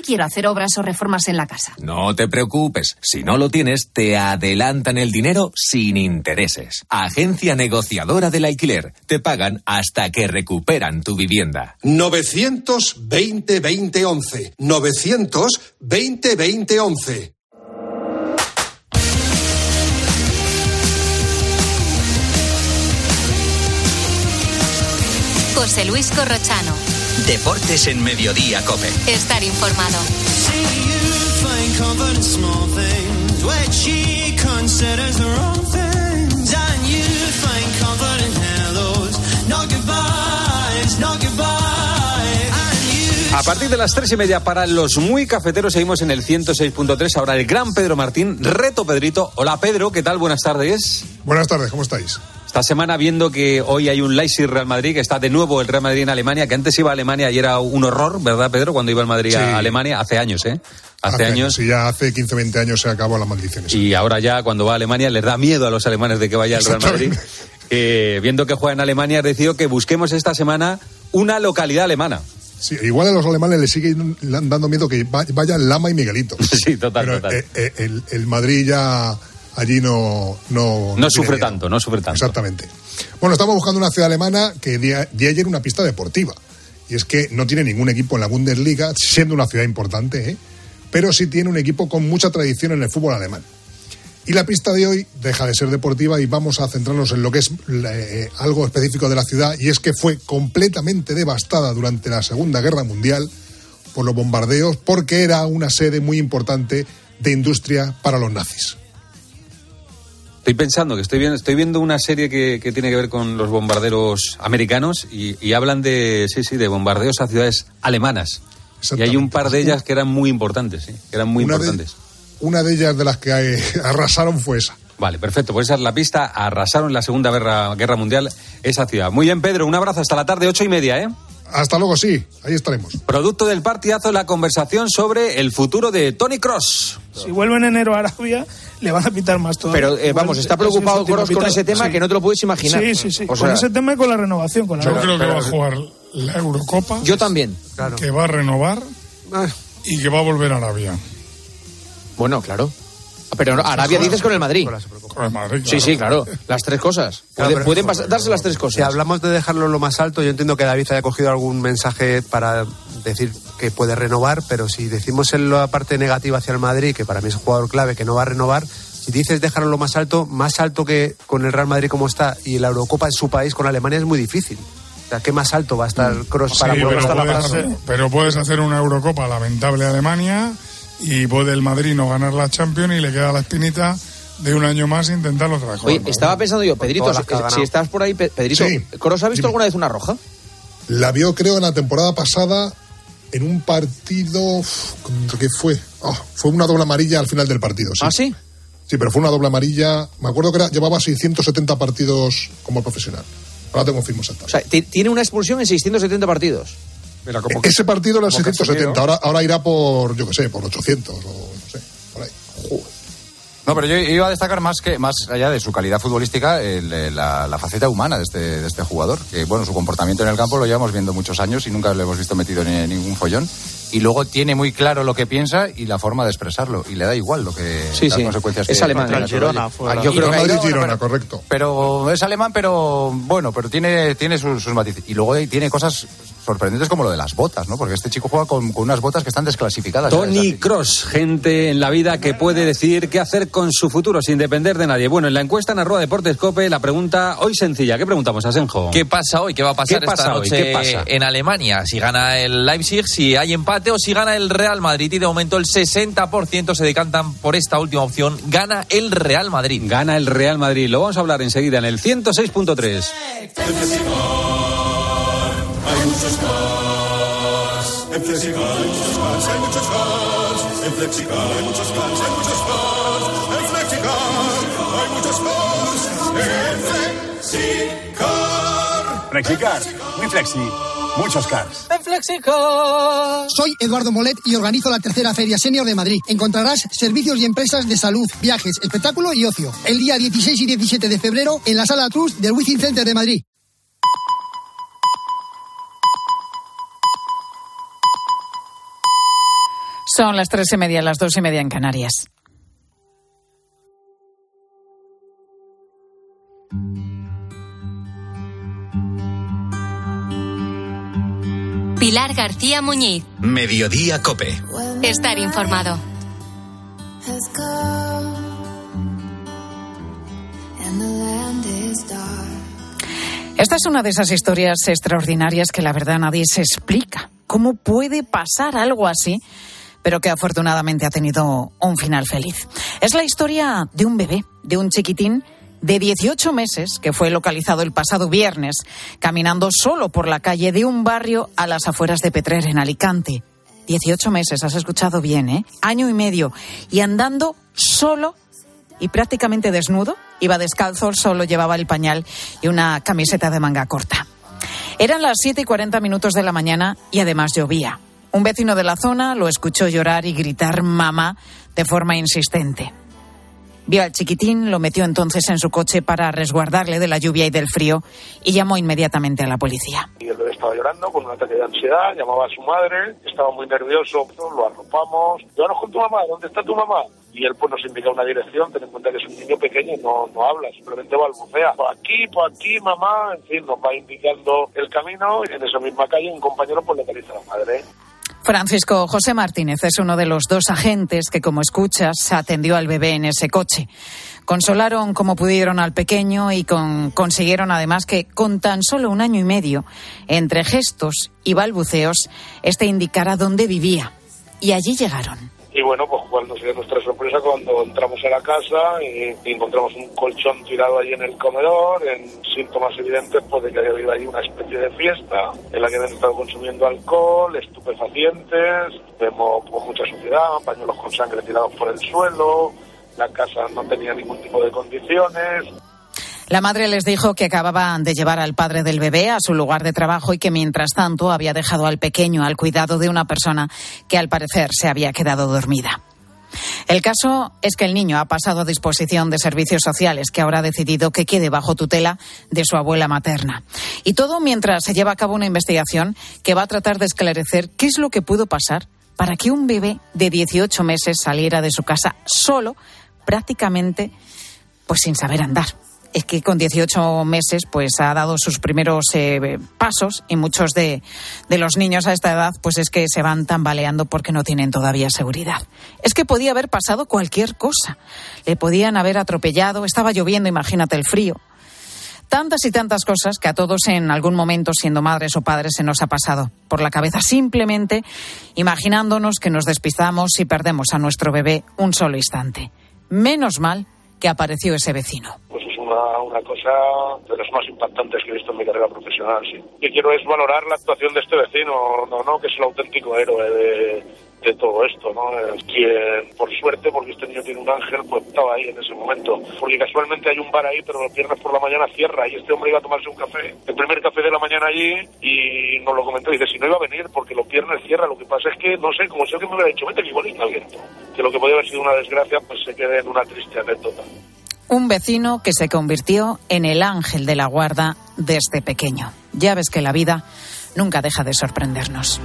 quiero hacer obras o reformas en la casa. No te preocupes, si no lo tienes, te adelantan el dinero sin intereses. Agencia negociadora del alquiler. Te pagan hasta que recuperan tu vivienda. 920 2011. 920 2011. José Luis Corrochano. Deportes en Mediodía, Cope. Estar informado. A partir de las tres y media para los muy cafeteros seguimos en el 106.3. Ahora el gran Pedro Martín, reto Pedrito. Hola Pedro, ¿qué tal? Buenas tardes. Buenas tardes, ¿cómo estáis? Esta semana viendo que hoy hay un Leipzig Real Madrid, que está de nuevo el Real Madrid en Alemania, que antes iba a Alemania y era un horror, ¿verdad Pedro? Cuando iba el Madrid a Alemania, hace años, ¿eh? Hace, años. Sí, ya hace 15 20 años se acabó la maldición. Y ahora ya cuando va a Alemania les da miedo a los alemanes de que vaya el Real Madrid. Eh, viendo que juega en Alemania, decidido que busquemos esta semana una localidad alemana. Sí, igual a los alemanes les sigue dando miedo que vayan Lama y Miguelito. Sí, total, total. Eh, eh, el, el, Madrid ya allí no... No, no, sufre tanto, no sufre tanto. Exactamente. Bueno, estamos buscando una ciudad alemana que de, ayer una pista deportiva. Y es que no tiene ningún equipo en la Bundesliga, siendo una ciudad importante, ¿eh? pero sí tiene un equipo con mucha tradición en el fútbol alemán. Y la pista de hoy deja de ser deportiva y vamos a centrarnos en lo que es eh, algo específico de la ciudad y es que fue completamente devastada durante la Segunda Guerra Mundial por los bombardeos porque era una sede muy importante de industria para los nazis. Estoy pensando que estoy viendo, estoy viendo una serie que, que tiene que ver con los bombarderos americanos y, y, hablan de, sí, sí, de bombardeos a ciudades alemanas. Y hay un par de ellas que eran muy importantes, ¿sí? que eran muy una importantes. De, una de ellas de las que arrasaron fue esa. Vale, perfecto. Pues esa es la pista. Arrasaron en la Segunda Guerra, Guerra Mundial esa ciudad. Muy bien, Pedro. Un abrazo hasta la tarde, ocho y media, ¿eh? Hasta luego, sí. Ahí estaremos. Producto del partidazo, la conversación sobre el futuro de Tony Cross. Si vuelve en enero a Arabia, le van a pitar más todo. Pero eh, vamos, está preocupado con ese tema sí. que no te lo puedes imaginar. Sí, sí, sí. O con sea... ese tema y con la renovación. Con la Yo creo que va a jugar la Eurocopa. Yo también. Claro. Que va a renovar ah. y que va a volver a Arabia. Bueno, claro. Pero Arabia dices con el Madrid. Con el Madrid, claro. Sí, sí, claro. Las tres cosas. Claro, pueden pasar, darse las tres cosas. Si hablamos de dejarlo lo más alto, yo entiendo que David haya cogido algún mensaje para decir que puede renovar, pero si decimos en la parte negativa hacia el Madrid, que para mí es un jugador clave que no va a renovar, si dices dejarlo lo más alto, más alto que con el Real Madrid como está y la Eurocopa en su país con Alemania es muy difícil. O sea, ¿qué más alto va a estar Cross sí, para pero poder estar puedes, la hacer, pero puedes hacer una Eurocopa lamentable a Alemania y puede el Madrid no ganar la Champions y le queda la espinita de un año más intentarlo otra vez. Oye, estaba pensando yo, Pedrito, si, si, estás por ahí, Pedrito, Sí. ¿Cross ha visto alguna vez una roja? La vio, creo, en la temporada pasada en un partido. ¿Contra qué fue? Oh, fue una doble amarilla al final del partido. Sí. ¿Ah, sí? Sí, pero fue una doble amarilla. Me acuerdo que era, llevaba 670 partidos como profesional. Ahora tengo firmo exacto. O sea, tiene una expulsión en 670 partidos. Mira, como que ese partido era 670, ahora, ahora irá por, yo qué sé, por 800 o no sé, por ahí. Joder. No, pero yo iba a destacar más que más allá de su calidad futbolística, el, la, la, faceta humana de este, de este jugador. Que bueno, su comportamiento en el campo lo llevamos viendo muchos años y nunca lo hemos visto metido en ningún follón. Y luego tiene muy claro lo que piensa y la forma de expresarlo. Y le da igual lo que sí, las sí. consecuencias es que alemán. Girona, fue yo creo que Madrid Girona, pero, correcto. Pero es alemán, pero bueno, pero tiene, tiene sus, sus matices. Y luego tiene cosas sorprendentes como lo de las botas, ¿no? Porque este chico juega con, con unas botas que están desclasificadas. Tony Cross, gente en la vida que puede decir qué hacer con su futuro sin depender de nadie. Bueno, en la encuesta en arroba Deportes Cope, la pregunta hoy sencilla. ¿Qué preguntamos, Asenjo? ¿Qué pasa hoy? ¿Qué va a pasar ¿Qué pasa esta hoy? noche ¿Qué pasa? en Alemania? Si gana el Leipzig, si hay empate o si gana el Real Madrid. Y de momento el 60% se decantan por esta última opción. Gana el Real Madrid. Gana el Real Madrid. Lo vamos a hablar enseguida en el 106.3. Hay muchos cars. En Flexicar hay muchos cars, hay muchos cars. En Flexicar hay muchos cars, hay muchos cars. En Flexicar hay muchos cars. En Flexicar. Flexicar, muy flexi, muchos cars. En Flexicar. Soy Eduardo Molet y organizo la tercera Feria Senior de Madrid. Encontrarás servicios y empresas de salud, viajes, espectáculo y ocio. El día 16 y 17 de febrero en la Sala Trust del Wizzing Center de Madrid. Son las tres y media, las dos y media en Canarias. Pilar García Muñiz. Mediodía Cope. Estar informado. Esta es una de esas historias extraordinarias que la verdad nadie se explica. ¿Cómo puede pasar algo así? Pero que afortunadamente ha tenido un final feliz. Es la historia de un bebé, de un chiquitín de 18 meses que fue localizado el pasado viernes caminando solo por la calle de un barrio a las afueras de Petrer, en Alicante. 18 meses, has escuchado bien, ¿eh? Año y medio. Y andando solo y prácticamente desnudo. Iba descalzo, solo llevaba el pañal y una camiseta de manga corta. Eran las 7 y 40 minutos de la mañana y además llovía. Un vecino de la zona lo escuchó llorar y gritar mamá de forma insistente. Vio al chiquitín, lo metió entonces en su coche para resguardarle de la lluvia y del frío y llamó inmediatamente a la policía. Y el estaba llorando con un ataque de ansiedad, llamaba a su madre, estaba muy nervioso, lo arropamos. Llévanos con tu mamá, ¿dónde está tu mamá? y él pues nos indica una dirección, ten en cuenta que es un niño pequeño no, no habla, simplemente balbucea. Por aquí, por aquí, mamá, en fin, nos va indicando el camino y en esa misma calle un compañero pues localiza a la madre. Francisco José Martínez es uno de los dos agentes que, como escuchas, atendió al bebé en ese coche. Consolaron como pudieron al pequeño y consiguieron además que con tan solo un año y medio, entre gestos y balbuceos, este indicara dónde vivía. Y allí llegaron. Y bueno, pues cuando se nuestra sorpresa cuando entramos a la casa y, encontramos un colchón tirado ahí en el comedor, en síntomas evidentes pues, de que había habido ahí una especie de fiesta en la que habían estado consumiendo alcohol, estupefacientes, vemos pues, mucha suciedad, pañuelos con sangre tirados por el suelo, la casa no tenía ningún tipo de condiciones. La madre les dijo que acababan de llevar al padre del bebé a su lugar de trabajo y que mientras tanto había dejado al pequeño al cuidado de una persona que al parecer se había quedado dormida. El caso es que el niño ha pasado a disposición de servicios sociales, que ahora ha decidido que quede bajo tutela de su abuela materna. Y todo mientras se lleva a cabo una investigación que va a tratar de esclarecer qué es lo que pudo pasar para que un bebé de 18 meses saliera de su casa solo, prácticamente pues sin saber andar es que con 18 meses pues ha dado sus primeros eh, pasos y muchos de, los niños a esta edad pues es que se van tambaleando porque no tienen todavía seguridad. Es que podía haber pasado cualquier cosa. Le podían haber atropellado, estaba lloviendo, imagínate el frío. Tantas y tantas cosas que a todos en algún momento, siendo madres o padres, se nos ha pasado por la cabeza simplemente imaginándonos que nos despistamos y perdemos a nuestro bebé un solo instante. Menos mal que apareció ese vecino una, cosa de las más impactantes que he visto en mi carrera profesional, sí. que quiero es valorar la actuación de este vecino, no, no, que es el auténtico héroe de, de todo esto, ¿no? Quien, por suerte, porque este niño tiene un ángel, pues estaba ahí en ese momento. Porque casualmente hay un bar ahí, pero los viernes por la mañana cierra y este hombre iba a tomarse un café, el primer café de la mañana allí, y nos lo comentó. Dice, si no iba a venir porque los viernes cierra, lo que pasa es que, no sé, como si alguien me hubiera dicho, vete que igual al viento. Que lo que podía haber sido una desgracia, pues se quede en una triste anécdota un vecino que se convirtió en el ángel de la guarda desde pequeño. Ya ves que la vida nunca deja de sorprendernos.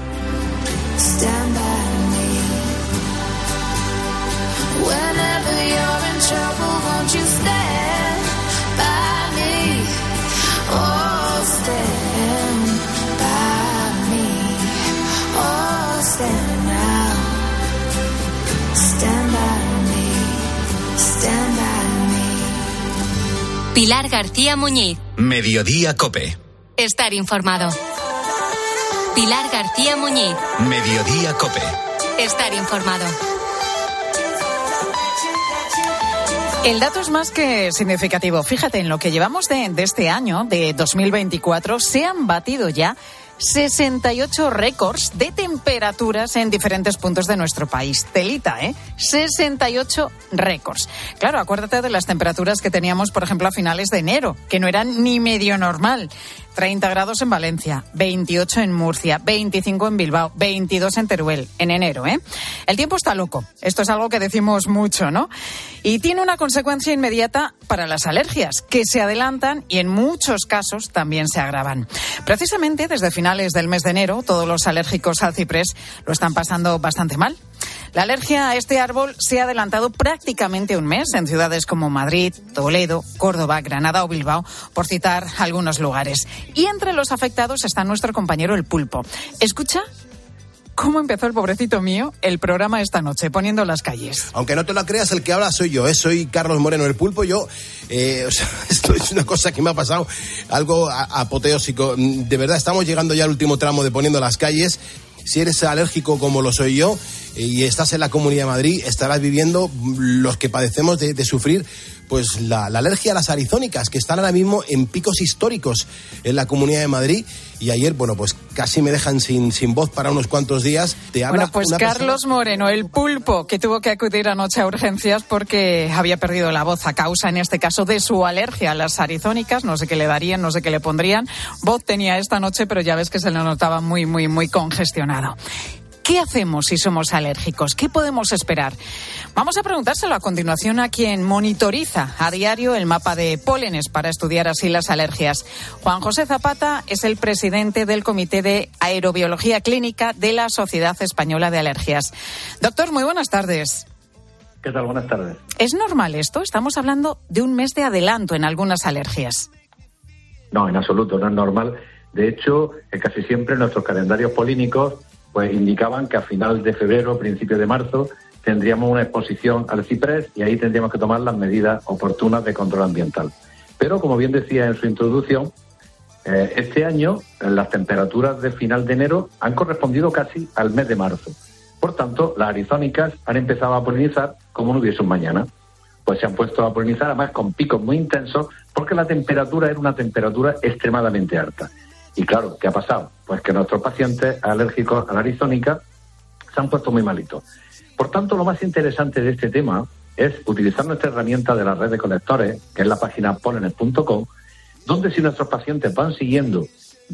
Pilar García Muñiz. Mediodía Cope. Estar informado. Pilar García Muñiz. Mediodía Cope. Estar informado. El dato es más que significativo. Fíjate, en lo que llevamos de, de este año, de 2024, se han batido ya 68 récords de temperaturas en diferentes puntos de nuestro país. Telita, ¿eh? 68 récords. Claro, acuérdate de las temperaturas que teníamos, por ejemplo, a finales de enero, que no eran ni medio normal. 30 grados en Valencia, 28 en Murcia, 25 en Bilbao, 22 en Teruel, en enero, ¿eh? El tiempo está loco. Esto es algo que decimos mucho, ¿no? Y tiene una consecuencia inmediata para las alergias, que se adelantan y en muchos casos también se agravan. Precisamente desde finales del mes de enero, todos los alérgicos al ciprés lo están pasando bastante mal. La alergia a este árbol se ha adelantado prácticamente un mes en ciudades como Madrid, Toledo, Córdoba, Granada o Bilbao, por citar algunos lugares. Y entre los afectados está nuestro compañero el pulpo. Escucha cómo empezó el pobrecito mío el programa esta noche, poniendo las calles. Aunque no te lo creas, el que habla soy yo, ¿eh? soy Carlos Moreno el Pulpo. Yo, eh, esto es una cosa que me ha pasado, algo apoteósico. De verdad, estamos llegando ya al último tramo de poniendo las calles. Si eres alérgico como lo soy yo y estás en la Comunidad de Madrid, estarás viviendo los que padecemos de, de sufrir pues la, alergia a las arizónicas, que están ahora mismo en picos históricos en la Comunidad de Madrid. Y ayer, bueno, pues casi me dejan sin, sin voz para unos cuantos días. Te habla bueno, pues Carlos Moreno, el pulpo, que tuvo que acudir anoche a urgencias porque había perdido la voz a causa, en este caso, de su alergia a las arizónicas. No sé qué le darían, no sé qué le pondrían. Voz tenía esta noche, pero ya ves que se le notaba muy, muy, muy congestionado. ¿Qué hacemos si somos alérgicos? ¿Qué podemos esperar? Vamos a preguntárselo a continuación a quien monitoriza a diario el mapa de pólenes para estudiar así las alergias. Juan José Zapata es el presidente del Comité de Aerobiología Clínica de la Sociedad Española de Alergias. Doctor, muy buenas tardes. ¿Qué tal? Buenas tardes. ¿Es normal esto? Estamos hablando de un mes de adelanto en algunas alergias. No, en absoluto, no es normal. De hecho, casi siempre nuestros calendarios polínicos pues indicaban que a final de febrero, principio de marzo, tendríamos una exposición al ciprés y ahí tendríamos que tomar las medidas oportunas de control ambiental. Pero, como bien decía en su introducción, eh, este año las temperaturas de final de enero han correspondido casi al mes de marzo. Por tanto, las arizónicas han empezado a polinizar como no hubiese un mañana. Pues se han puesto a polinizar además con picos muy intensos porque la temperatura era una temperatura extremadamente alta. Y claro, ¿qué ha pasado? Pues que nuestros pacientes alérgicos a la arizónica se han puesto muy malitos. Por tanto, lo más interesante de este tema es utilizar nuestra herramienta de la red de conectores, que es la página polenes.com, donde si nuestros pacientes van siguiendo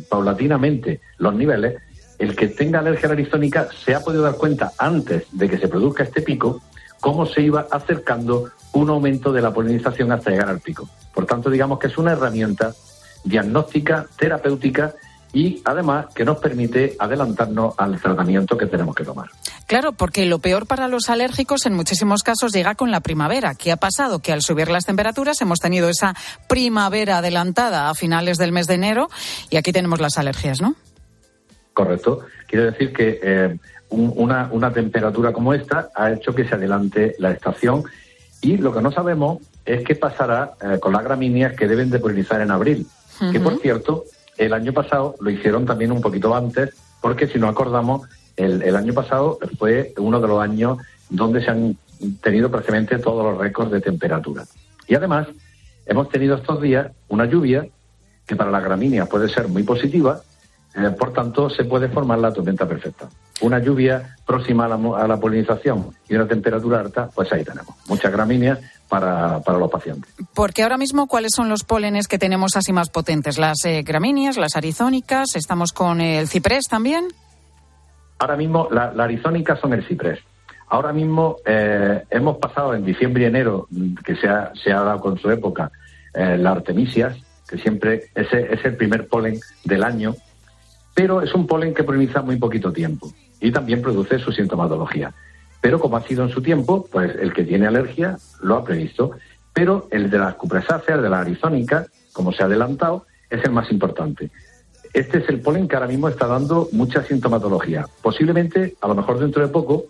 paulatinamente los niveles, el que tenga alergia a la arizónica se ha podido dar cuenta antes de que se produzca este pico, cómo se iba acercando un aumento de la polinización hasta llegar al pico. Por tanto, digamos que es una herramienta diagnóstica, terapéutica y además que nos permite adelantarnos al tratamiento que tenemos que tomar. Claro, porque lo peor para los alérgicos en muchísimos casos llega con la primavera. ¿Qué ha pasado? Que al subir las temperaturas hemos tenido esa primavera adelantada a finales del mes de enero y aquí tenemos las alergias, ¿no? Correcto. Quiere decir que eh, una, una temperatura como esta ha hecho que se adelante la estación y lo que no sabemos es qué pasará eh, con las gramíneas que deben de polinizar en abril que por cierto, el año pasado lo hicieron también un poquito antes, porque si no acordamos, el, año pasado fue uno de los años donde se han tenido prácticamente todos los récords de temperatura. Y además, hemos tenido estos días una lluvia que para la gramínea puede ser muy positiva, eh, por tanto, se puede formar la tormenta perfecta. Una lluvia próxima a la, a la polinización y una temperatura alta, pues ahí tenemos. Muchas gramíneas para, los pacientes. Porque ahora mismo, ¿cuáles son los pólenes que tenemos así más potentes? ¿Las eh, gramíneas, las arizónicas? ¿Estamos con el ciprés también? Ahora mismo, las la arizónicas son el ciprés. Ahora mismo eh, hemos pasado en diciembre y enero, que se ha, se ha dado con su época, eh, la artemisias, que siempre ese es el primer polen del año, pero es un polen que poliniza muy poquito tiempo y también produce su sintomatología. Pero como ha sido en su tiempo, pues el que tiene alergia lo ha previsto. Pero el de las cupresáceas, el de la arizónica, como se ha adelantado, es el más importante. Este es el polen que ahora mismo está dando mucha sintomatología. Posiblemente, a lo mejor dentro de poco,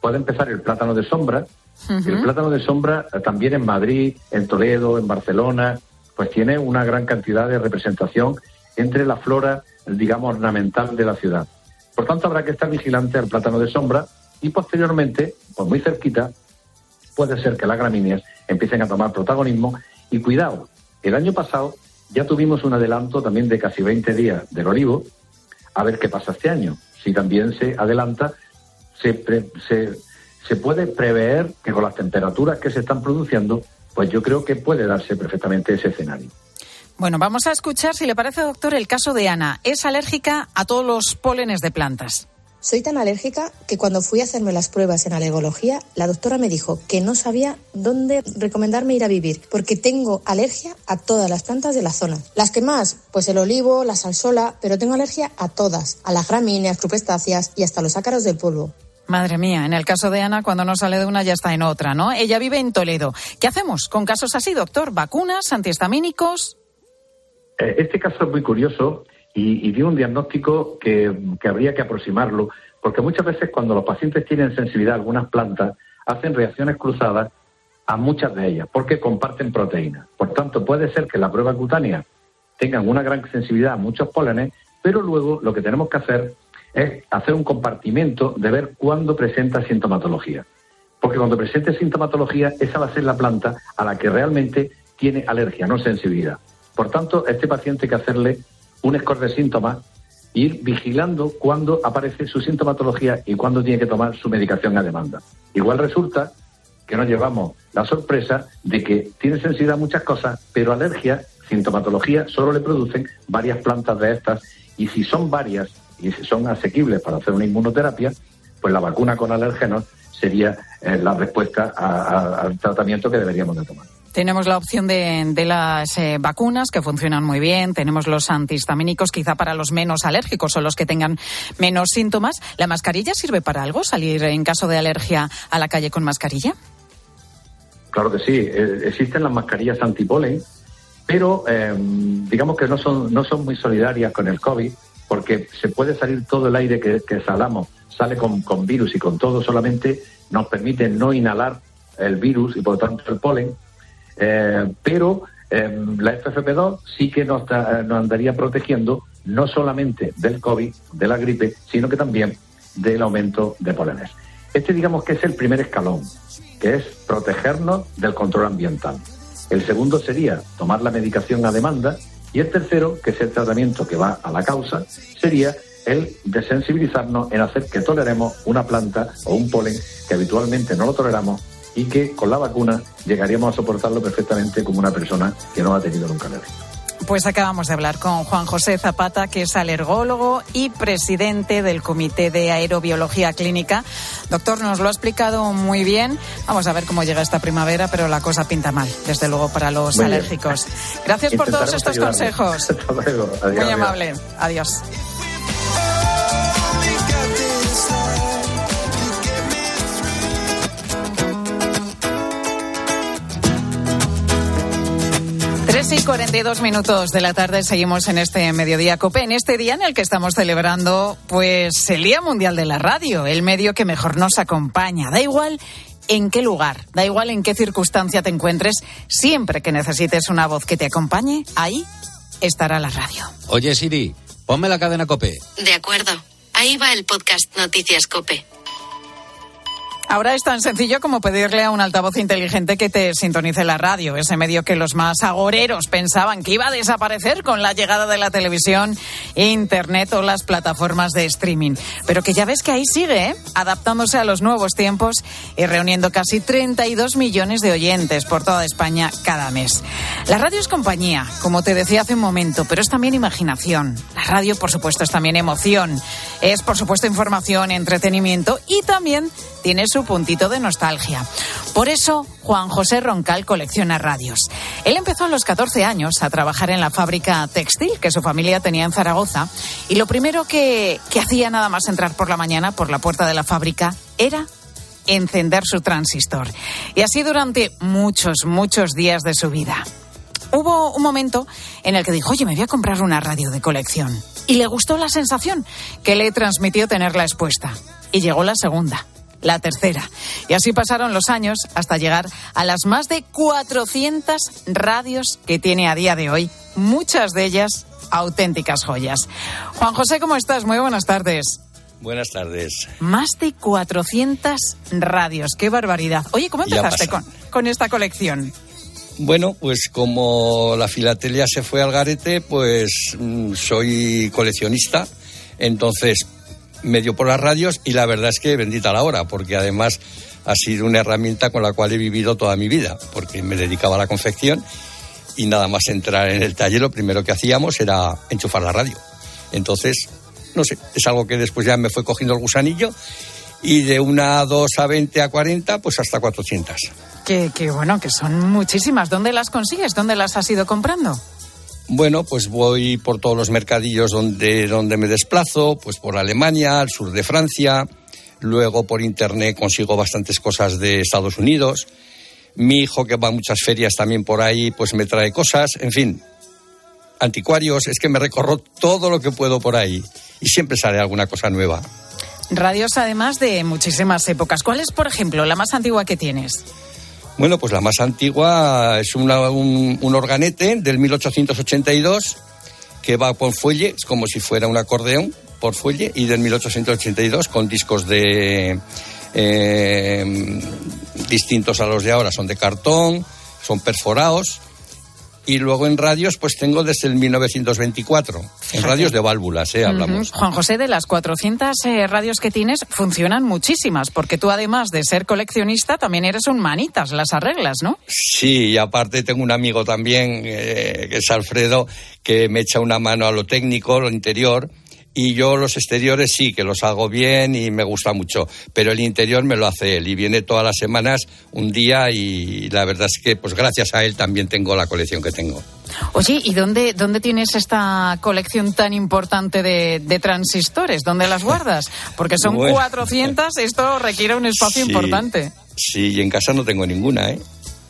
pueda empezar el plátano de sombra. El plátano de sombra eh, también en Madrid, en Toledo, en Barcelona, pues tiene una gran cantidad de representación entre la flora, digamos, ornamental de la ciudad. Por tanto, habrá que estar vigilante al plátano de sombra y posteriormente, pues muy cerquita, puede ser que las gramíneas empiecen a tomar protagonismo. Y cuidado, el año pasado ya tuvimos un adelanto también de casi 20 días del olivo, a ver qué pasa este año. Si también se adelanta, se, se, se puede prever que con las temperaturas que se están produciendo, pues yo creo que puede darse perfectamente ese escenario. Bueno, vamos a escuchar, si le parece, doctor, el caso de Ana. Es alérgica a todos los pólenes de plantas. Soy tan alérgica que cuando fui a hacerme las pruebas en alergología, la doctora me dijo que no sabía dónde recomendarme ir a vivir, porque tengo alergia a todas las plantas de la zona. Las que más, pues el olivo, la salsola, pero tengo alergia a todas, a las gramíneas, crupestáceas y hasta los ácaros del polvo. Madre mía, en el caso de Ana, cuando no sale de una ya está en otra, ¿no? Ella vive en Toledo. ¿Qué hacemos con casos así, doctor? ¿Vacunas, antihistamínicos? Eh, Este caso es muy curioso y, dio un diagnóstico que, habría que aproximarlo, porque muchas veces cuando los pacientes tienen sensibilidad a algunas plantas, hacen reacciones cruzadas a muchas de ellas, porque comparten proteínas. Por tanto, puede ser que la prueba cutánea tengan una gran sensibilidad a muchos pólenes, pero luego lo que tenemos que hacer es hacer un compartimiento de ver cuándo presenta sintomatología. Porque cuando presente sintomatología, esa va a ser la planta a la que realmente tiene alergia, no sensibilidad. Por tanto, a este paciente hay que hacerle un score de síntomas, ir vigilando cuándo aparece su sintomatología y cuándo tiene que tomar su medicación a demanda. Igual resulta que nos llevamos la sorpresa de que tiene sensibilidad a muchas cosas, pero alergia, sintomatología, solo le producen varias plantas de estas y si son varias y si son asequibles para hacer una inmunoterapia, pues la vacuna con alérgenos sería eh, la respuesta a- al tratamiento que deberíamos de tomar. Tenemos la opción de, las eh, vacunas que funcionan muy bien, tenemos los antihistamínicos quizá para los menos alérgicos o los que tengan menos síntomas. ¿La mascarilla sirve para algo? ¿Salir en caso de alergia a la calle con mascarilla? Claro que sí, eh, existen las mascarillas antipolen, pero eh, digamos que no son, no son muy solidarias con el COVID, porque se puede salir todo el aire que, que exhalamos, sale con, con virus y con todo, solamente nos permite no inhalar el virus y por lo tanto el polen, Eh, pero eh, la FFP2 sí que nos, da- nos andaría protegiendo no solamente del COVID, de la gripe, sino que también del aumento de polenes. Este digamos que es el primer escalón, que es protegernos del control ambiental. El segundo sería tomar la medicación a demanda y el tercero, que es el tratamiento que va a la causa, sería el desensibilizarnos en hacer que toleremos una planta o un polen que habitualmente no lo toleramos y que con la vacuna llegaríamos a soportarlo perfectamente como una persona que no ha tenido nunca alergia. Pues acabamos de hablar con Juan José Zapata, que es alergólogo y presidente del Comité de Aerobiología Clínica. Doctor, nos lo ha explicado muy bien. Vamos a ver cómo llega esta primavera, pero la cosa pinta mal, desde luego, para los Muy bien. alérgicos. Gracias por todos estos ayudarles. consejos. Hasta luego. Adiós, Muy adiós. amable. Adiós. Y 42 minutos de la tarde seguimos en este mediodía COPE, en este día en el que estamos celebrando pues el Día Mundial de la Radio, el medio que mejor nos acompaña. Da igual en qué lugar, da igual en qué circunstancia te encuentres, siempre que necesites una voz que te acompañe, ahí estará la radio. Oye, Siri, ponme la cadena Cope. De acuerdo. Ahí va el podcast Noticias Cope. Ahora es tan sencillo como pedirle a un altavoz inteligente que te sintonice la radio, ese medio que los más agoreros pensaban que iba a desaparecer con la llegada de la televisión, internet o las plataformas de streaming. Pero que ya ves que ahí sigue, ¿eh? adaptándose a los nuevos tiempos y reuniendo casi 32 millones de oyentes por toda España cada mes. La radio es compañía, como te decía hace un momento, pero es también imaginación. La radio, por supuesto, es también emoción. Es, por supuesto, información, entretenimiento y también tiene su puntito de nostalgia. Por eso, Juan José Roncal colecciona radios. Él empezó a los 14 años a trabajar en la fábrica textil que su familia tenía en Zaragoza y lo primero que, que hacía nada más entrar por la mañana por la puerta de la fábrica era encender su transistor. Y así durante muchos, muchos días de su vida. Hubo un momento en el que dijo, oye, me voy a comprar una radio de colección. Y le gustó la sensación que le transmitió tenerla expuesta. Y llegó la segunda, la tercera. Y así pasaron los años hasta llegar a las más de 400 radios que tiene a día de hoy, muchas de ellas auténticas joyas. Juan José, ¿cómo estás? Muy buenas tardes. Buenas tardes. Más de 400 radios, qué barbaridad. Oye, ¿cómo empezaste con, con esta colección? Bueno, pues como la filatelia se fue al garete, pues mm, soy coleccionista, entonces medio por las radios y la verdad es que bendita la hora, porque además ha sido una herramienta con la cual he vivido toda mi vida, porque me dedicaba a la confección y nada más entrar en el taller lo primero que hacíamos era enchufar la radio. Entonces, no sé, es algo que después ya me fue cogiendo el gusanillo y de una a dos a 20 a 40, pues hasta 400. Que, que bueno, que son muchísimas. ¿Dónde las consigues? ¿Dónde las has ido comprando? Bueno, pues voy por todos los mercadillos donde, donde me desplazo, pues por Alemania, al sur de Francia, Luego por internet consigo bastantes cosas de Estados Unidos. Mi hijo, que va a muchas ferias también por ahí, pues me trae cosas. En fin, anticuarios, es que me recorro todo lo que puedo por ahí. Y siempre sale alguna cosa nueva. Radios además de muchísimas épocas. ¿Cuál es, por ejemplo, la más antigua que tienes? Bueno, pues la más antigua es una- un, un organete del 1882 que va por fuelle, es como si fuera un acordeón por fuelle, y del 1882 con discos de eh, distintos a los de ahora, son de cartón, son perforados. Y luego en radios, pues tengo desde el 1924. En radios de válvulas, ¿eh? Hablamos. Ujú. Juan José, de las 400 eh, radios que tienes, funcionan muchísimas, porque tú además de ser coleccionista, también eres un manitas, las arreglas, ¿no? Sí, y aparte tengo un amigo también, eh, que es Alfredo, que me echa una mano a lo técnico, lo interior, y yo los exteriores sí, que los hago bien y me gusta mucho, pero el interior me lo hace él y viene todas las semanas un día y la verdad es que pues gracias a él también tengo la colección que tengo. Oye, ¿y dónde, dónde tienes esta colección tan importante de, de transistores? ¿Dónde las guardas? Porque son Bueno. 400, esto requiere un espacio Sí. importante. Sí, y en casa no tengo ninguna, ¿eh?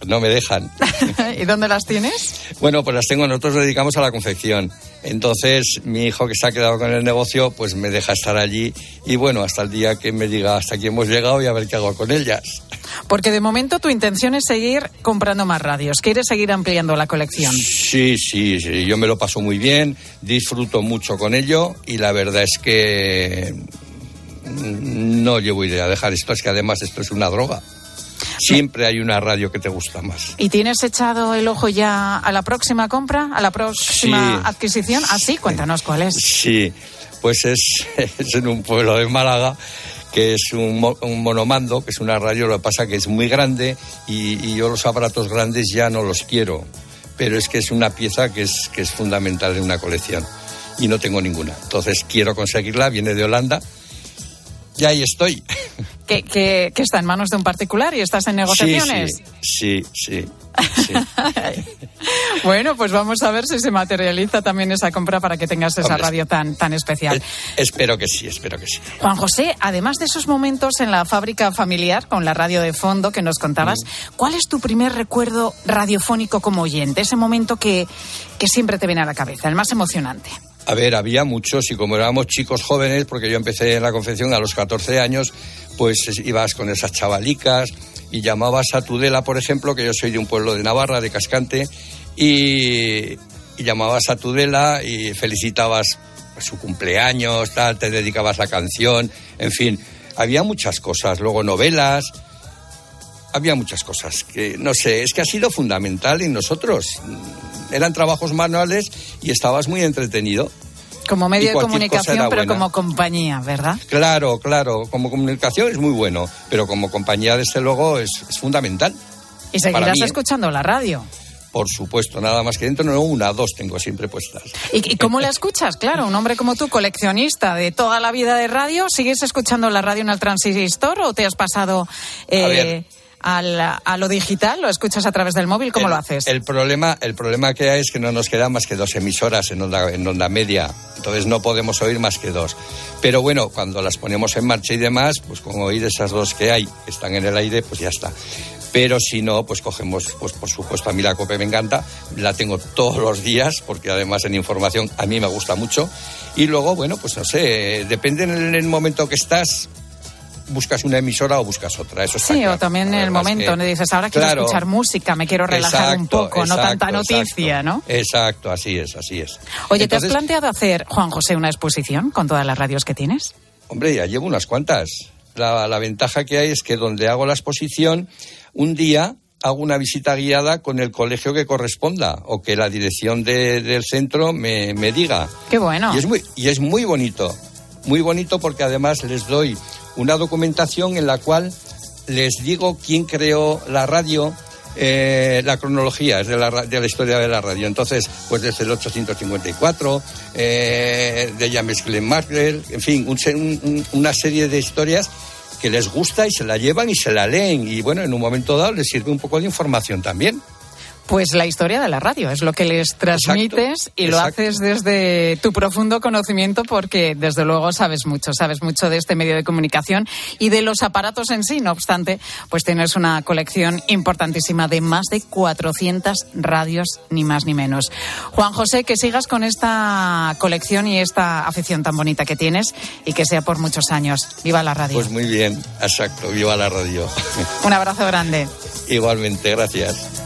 No me dejan. ¿Y dónde las tienes? Bueno, pues las tengo, nosotros nos dedicamos a la confección. Entonces, mi hijo que se ha quedado con el negocio, pues me deja estar allí y bueno, hasta el día que me diga hasta aquí hemos llegado y a ver qué hago con ellas. Porque de momento tu intención es seguir comprando más radios, quieres seguir ampliando la colección. Sí, sí, sí, yo me lo paso muy bien, disfruto mucho con ello y la verdad es que no llevo idea de dejar esto, es que además esto es una droga. Siempre hay una radio que te gusta más. ¿Y tienes echado el ojo ya a la próxima compra, a la próxima Sí. adquisición? Ah, sí, cuéntanos cuál es. Sí, pues es, es en un pueblo de Málaga que es un, mo- un monomando, que es una radio, lo que pasa que es muy grande y, y yo los aparatos grandes ya no los quiero, pero es que es una pieza que es, que es fundamental en una colección y no tengo ninguna. Entonces quiero conseguirla, viene de Holanda y ahí estoy. Que, que- que está en manos de un particular y estás en negociaciones. Sí, sí, sí. Bueno, pues vamos a ver si se materializa también esa compra para que tengas esa Hombre, radio tan, tan especial. Espero que sí, espero que sí. Juan José, además de esos momentos en la fábrica familiar con la radio de fondo que nos contabas, Mm. ¿cuál es tu primer recuerdo radiofónico como oyente? Ese momento que, que siempre te viene a la cabeza, el más emocionante. A ver, había muchos y como éramos chicos jóvenes, porque yo empecé en la confección a los 14 años, pues es- ibas con esas chavalicas y llamabas a Tudela, por ejemplo, que yo soy de un pueblo de Navarra, de Cascante, y, y llamabas a Tudela y felicitabas su cumpleaños, tal, te dedicabas la canción, en fin, había muchas cosas, luego novelas, había muchas cosas que no sé, es que ha sido fundamental en nosotros. Eran trabajos manuales y estabas muy entretenido. Como medio de comunicación, pero buena. como compañía, ¿verdad? Claro, claro, como comunicación es muy bueno, pero como compañía desde luego es, es fundamental. Y seguirás mí, ¿eh? escuchando la radio. Por supuesto, nada más que dentro, no una, dos tengo siempre puestas. ¿Y, y cómo la escuchas? Claro, un hombre como tú, coleccionista de toda la vida de radio, ¿sigues escuchando la radio en el transistor o te has pasado eh, A ver. Al- a lo digital? ¿Lo escuchas a través del móvil? ¿Cómo el, lo haces? El problema, el problema que hay es que no nos quedan más que dos emisoras en onda, en onda media, entonces no podemos oír más que dos. Pero bueno, cuando las ponemos en marcha y demás, pues con oír esas dos que hay, que están en el aire, pues ya está. Pero si no, pues cogemos, pues por supuesto, a mí la COPE me encanta, la tengo todos los días, porque además en información a mí me gusta mucho. Y luego, bueno, pues no sé, depende en el momento que estás, buscas una emisora o buscas otra. Eso está Sí, claro. o también en el momento que- donde dices, ahora quiero Claro. escuchar música, me quiero relajar un Exacto, poco, no tanta noticia, exacto. ¿no? Exacto, así es, así es. Oye, ¿te has planteado hacer, Juan José, una exposición con todas las radios que tienes? Hombre, ya llevo unas cuantas. La, la ventaja que hay es que donde hago la exposición, un día hago una visita guiada con el colegio que corresponda o que la dirección de- del centro me, me diga. Qué bueno. Y es, muy, y es muy bonito, muy bonito porque además les doy una documentación en la cual les digo quién creó la radio, eh, la cronología es de la, de la historia de la radio. Entonces, pues desde el 854, eh, de James Glenn en fin, un- un- una serie de historias que les gusta y se la llevan y se la leen. Y bueno, en un momento dado les sirve un poco de información también. Pues la historia de la radio es lo que les transmites y lo haces desde tu profundo conocimiento porque desde luego sabes mucho, sabes mucho de este medio de comunicación y de los aparatos en sí. No obstante, pues tienes una colección importantísima de más de 400 radios, ni más ni menos. Juan José, que sigas con esta colección y esta afición tan bonita que tienes y que sea por muchos años. Viva la radio. Pues muy bien, exacto, viva la radio. Un abrazo grande. Igualmente, gracias.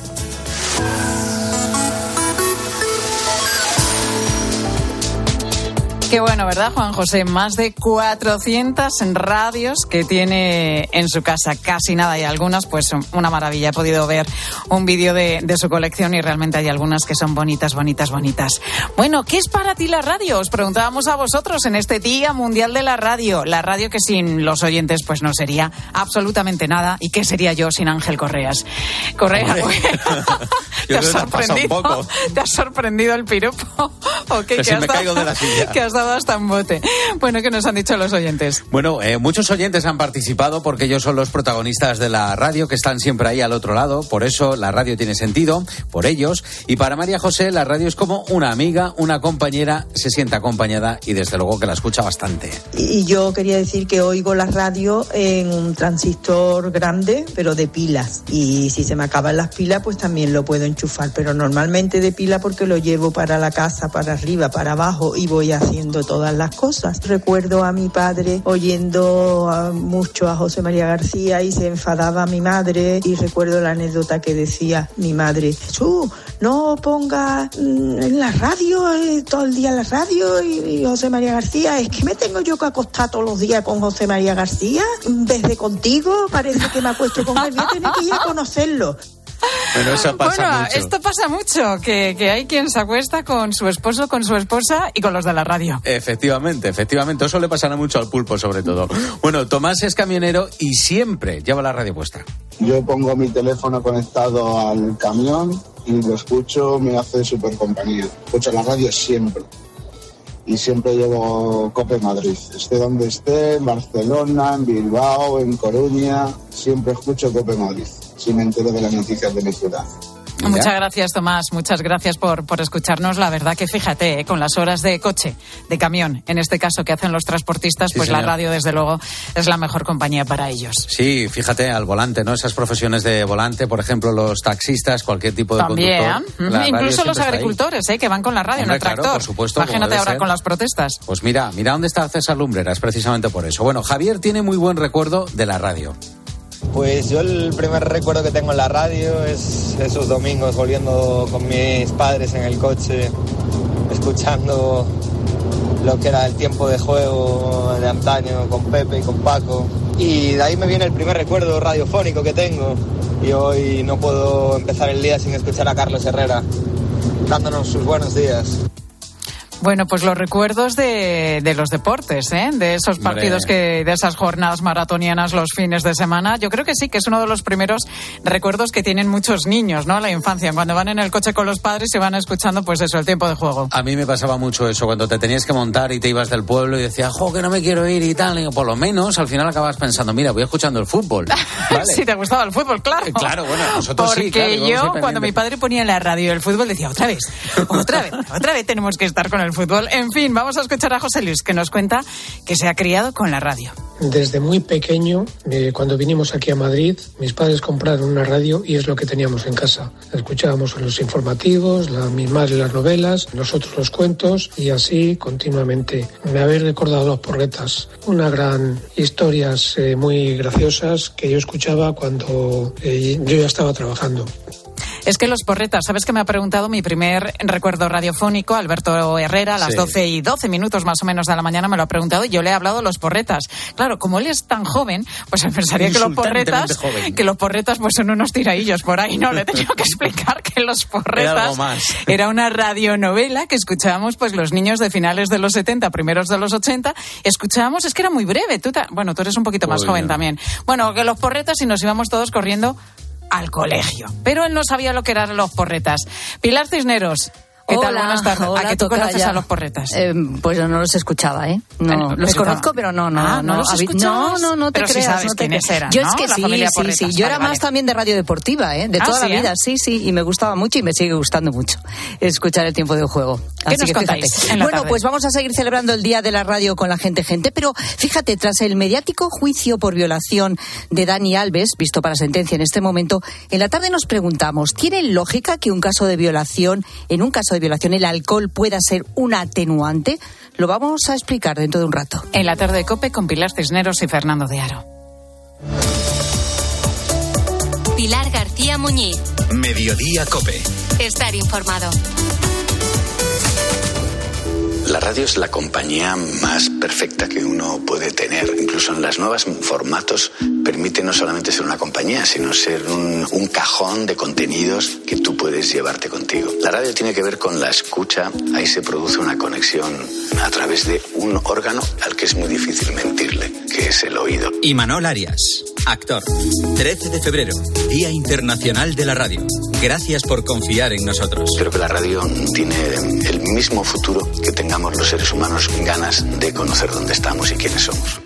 Qué bueno, ¿verdad, Juan José? Más de 400 radios que tiene en su casa, casi nada, y algunas, pues una maravilla. He podido ver un vídeo de, de, su colección y realmente hay algunas que son bonitas, bonitas, bonitas. Bueno, ¿qué es para ti la radio? Os preguntábamos a vosotros en este Día Mundial de la Radio. La radio que sin los oyentes, pues no sería absolutamente nada. ¿Y qué sería yo sin Ángel Correas? Correa, ¿te, has sorprendido, ¿te has sorprendido el piropo? ¿O qué? Que si me caigo de la silla. Dado hasta un bote. Bueno, ¿qué nos han dicho los oyentes? Bueno, eh, muchos oyentes han participado porque ellos son los protagonistas de la radio, que están siempre ahí al otro lado. Por eso la radio tiene sentido, por ellos. Y para María José, la radio es como una amiga, una compañera, se siente acompañada y desde luego que la escucha bastante. Y yo quería decir que oigo la radio en un transistor grande, pero de pilas. Y si se me acaban las pilas, pues también lo puedo enchufar, pero normalmente de pila porque lo llevo para la casa, para arriba, para abajo y voy haciendo todas las cosas. Recuerdo a mi padre oyendo mucho a José María García y se enfadaba mi madre y recuerdo la anécdota que decía mi madre, Jesús, no ponga en la radio, eh, todo el día la radio y, y, José María García, es que me tengo yo que acostar todos los días con José María García en vez de contigo, parece que me acuesto con él, voy a tener que ir a conocerlo. Bueno, eso pasa bueno, mucho. esto pasa mucho, que, que, hay quien se acuesta con su esposo, con su esposa y con los de la radio. Efectivamente, efectivamente. Eso le pasará mucho al pulpo, sobre todo. Bueno, Tomás es camionero y siempre lleva la radio puesta. Yo pongo mi teléfono conectado al camión y lo escucho, me hace súper compañía. Escucho la radio siempre. Y siempre llevo Cope Madrid. Esté donde esté, en Barcelona, en Bilbao, en Coruña, siempre escucho Cope Madrid si me entero de las noticias de mi ciudad. Muchas gracias, Tomás. Muchas gracias por, por escucharnos. La verdad que fíjate, eh, con las horas de coche, de camión, en este caso que hacen los transportistas, Sí, pues señor. la radio, desde luego, es la mejor compañía para ellos. Sí, fíjate, al volante, ¿no? Esas profesiones de volante, por ejemplo, los taxistas, cualquier tipo de También, conductor. incluso los agricultores, eh, que van con la radio, Hombre, en el claro, tractor. por supuesto, como Imagínate ahora ser. con las protestas. Pues mira, mira dónde está César Lumbreras, precisamente por eso. Bueno, Javier tiene muy buen recuerdo de la radio. Pues yo el primer recuerdo que tengo en la radio es esos domingos volviendo con mis padres en el coche, escuchando lo que era el tiempo de juego de antaño con Pepe y con Paco. Y de ahí me viene el primer recuerdo radiofónico que tengo. Y hoy no puedo empezar el día sin escuchar a Carlos Herrera dándonos sus buenos días. Bueno, pues los recuerdos de, de los deportes, ¿eh? de esos Hombre. partidos que, de esas jornadas maratonianas los fines de semana. Yo creo que sí, que es uno de los primeros recuerdos que tienen muchos niños, ¿no? La infancia, cuando van en el coche con los padres y van escuchando, pues eso, el tiempo de juego. A mí me pasaba mucho eso, cuando te tenías que montar y te ibas del pueblo y decías, jo, que no me quiero ir y tal. Y por lo menos al final acabas pensando, mira, voy escuchando el fútbol. Vale. si te gustaba el fútbol, claro. Eh, claro, bueno, nosotros Porque sí, claro, íbamos yo, cuando mi padre ponía en la radio el fútbol, decía, otra vez, otra vez, otra vez tenemos que estar con el fútbol. En fin, vamos a escuchar a José Luis, que nos cuenta que se ha criado con la radio. Desde muy pequeño, eh, cuando vinimos aquí a Madrid, mis padres compraron una radio y es lo que teníamos en casa. Escuchábamos los informativos, la, mi madre las novelas, nosotros los cuentos y así continuamente. Me habéis recordado los porretas, una gran historias eh, muy graciosas que yo escuchaba cuando eh, yo ya estaba trabajando. Es que los porretas, ¿sabes que me ha preguntado mi primer recuerdo radiofónico, Alberto Herrera, a las Sí. 12 y 12 minutos más o menos de la mañana me lo ha preguntado y yo le he hablado de los porretas. Claro, como él es tan joven, pues pensaría que los porretas, joven. que los porretas pues son unos tiraillos por ahí, ¿no? Le he tenido que explicar que los Era algo porretas más. era una radionovela que escuchábamos pues los niños de finales de los 70, primeros de los 80, escuchábamos, es que era muy breve, tú bueno, tú eres un poquito más Uy, joven no. también. Bueno, que los porretas y nos íbamos todos corriendo al colegio. Pero él no sabía lo que eran los porretas. Pilar Cisneros, ¿Qué tal? Hola, Buenas tardes. hola, ¿A que tú conoces a los porretas? Eh, pues yo no los escuchaba, ¿eh? No, Bueno, los pero- conozco, pero no, no, Ah, ¿no los habi- escuchabas? No, no, no te Pero creas. sabes no te quiénes eran, Yo ¿no? es que sí, sí, sí. Yo Vale, era más vale. también de radio deportiva, ¿eh? De Ah, toda ¿sí, la vida, eh? sí, sí. Y me gustaba mucho y me sigue gustando mucho escuchar el tiempo de juego. ¿Qué Así nos que contáis fíjate. en la Bueno, tarde? pues vamos a seguir celebrando el Día de la Radio con la gente gente, pero fíjate, tras el mediático juicio por violación de Dani Alves, visto para sentencia en este momento, en la tarde nos preguntamos, ¿tiene lógica que un caso de violación, en un caso de violación, el alcohol pueda ser un atenuante? Lo vamos a explicar dentro de un rato. En la tarde de COPE con Pilar Cisneros y Fernando de Aro. Pilar García Muñiz. Mediodía Cope. Estar informado. La radio es la compañía más perfecta que uno puede tener. Incluso en las nuevas formatos permite no solamente ser una compañía, sino ser un, un cajón de contenidos que tú puedes llevarte contigo. La radio tiene que ver con la escucha. Ahí se produce una conexión a través de un órgano al que es muy difícil mentirle, que es el oído. Imanol Arias, actor. 13 de febrero, Día Internacional de la Radio. Gracias por confiar en nosotros. Creo que la radio tiene el mismo futuro que tengamos los seres humanos ganas de conocer dónde estamos y quiénes somos.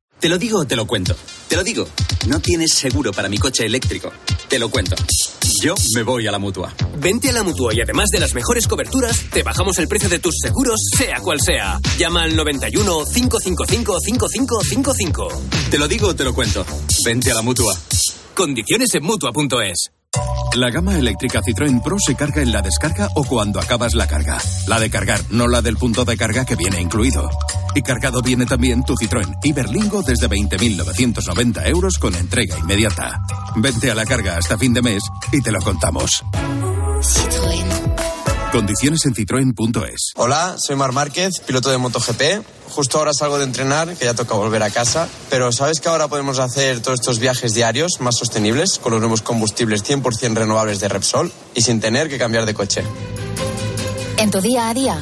Te lo digo o te lo cuento. Te lo digo. No tienes seguro para mi coche eléctrico. Te lo cuento. Yo me voy a la mutua. Vente a la mutua y además de las mejores coberturas, te bajamos el precio de tus seguros, sea cual sea. Llama al 91 555 5555. Te lo digo o te lo cuento. Vente a la mutua. Condiciones en mutua.es. La gama eléctrica Citroën Pro se carga en la descarga o cuando acabas la carga. La de cargar, no la del punto de carga que viene incluido. Y cargado viene también tu Citroën Iberlingo desde 20.990 euros con entrega inmediata. Vente a la carga hasta fin de mes y te lo contamos. Condiciones en citroen.es. Hola, soy Mar Márquez, piloto de MotoGP. Justo ahora salgo de entrenar, que ya toca volver a casa. Pero ¿sabes que ahora podemos hacer todos estos viajes diarios más sostenibles con los nuevos combustibles 100% renovables de Repsol y sin tener que cambiar de coche? En tu día a día,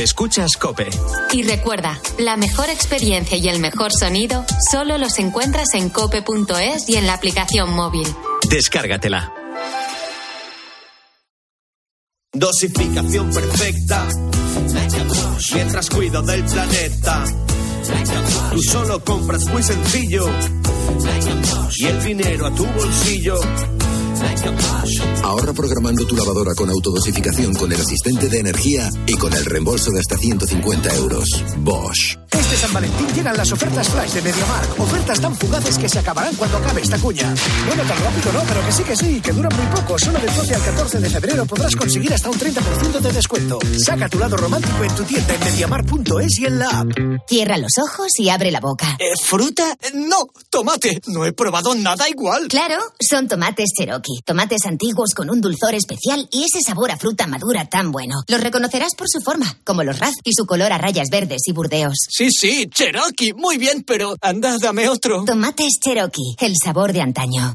Escuchas Cope. Y recuerda, la mejor experiencia y el mejor sonido solo los encuentras en cope.es y en la aplicación móvil. Descárgatela. Dosificación perfecta. Mientras cuido del planeta. Tú solo compras muy sencillo. Y el dinero a tu bolsillo. Ahorra programando tu lavadora con autodosificación con el asistente de energía y con el reembolso de hasta 150 euros. Bosch. Este San Valentín llegan las ofertas flash de MediaMark. Ofertas tan fugaces que se acabarán cuando acabe esta cuña. Bueno, tan rápido no, pero que sí que sí, que duran muy poco. Solo del 12 al 14 de febrero podrás conseguir hasta un 30% de descuento. Saca tu lado romántico en tu tienda en MediaMark.es y en la app. Cierra los ojos y abre la boca. ¿Fruta? No, tomate. No he probado nada igual. Claro, son tomates Cherokee. Tomates antiguos con un dulzor especial y ese sabor a fruta madura tan bueno. Los reconocerás por su forma, como los raz y su color a rayas verdes y burdeos. Sí, sí, Cherokee. Muy bien, pero anda, dame otro. Tomates Cherokee, el sabor de antaño.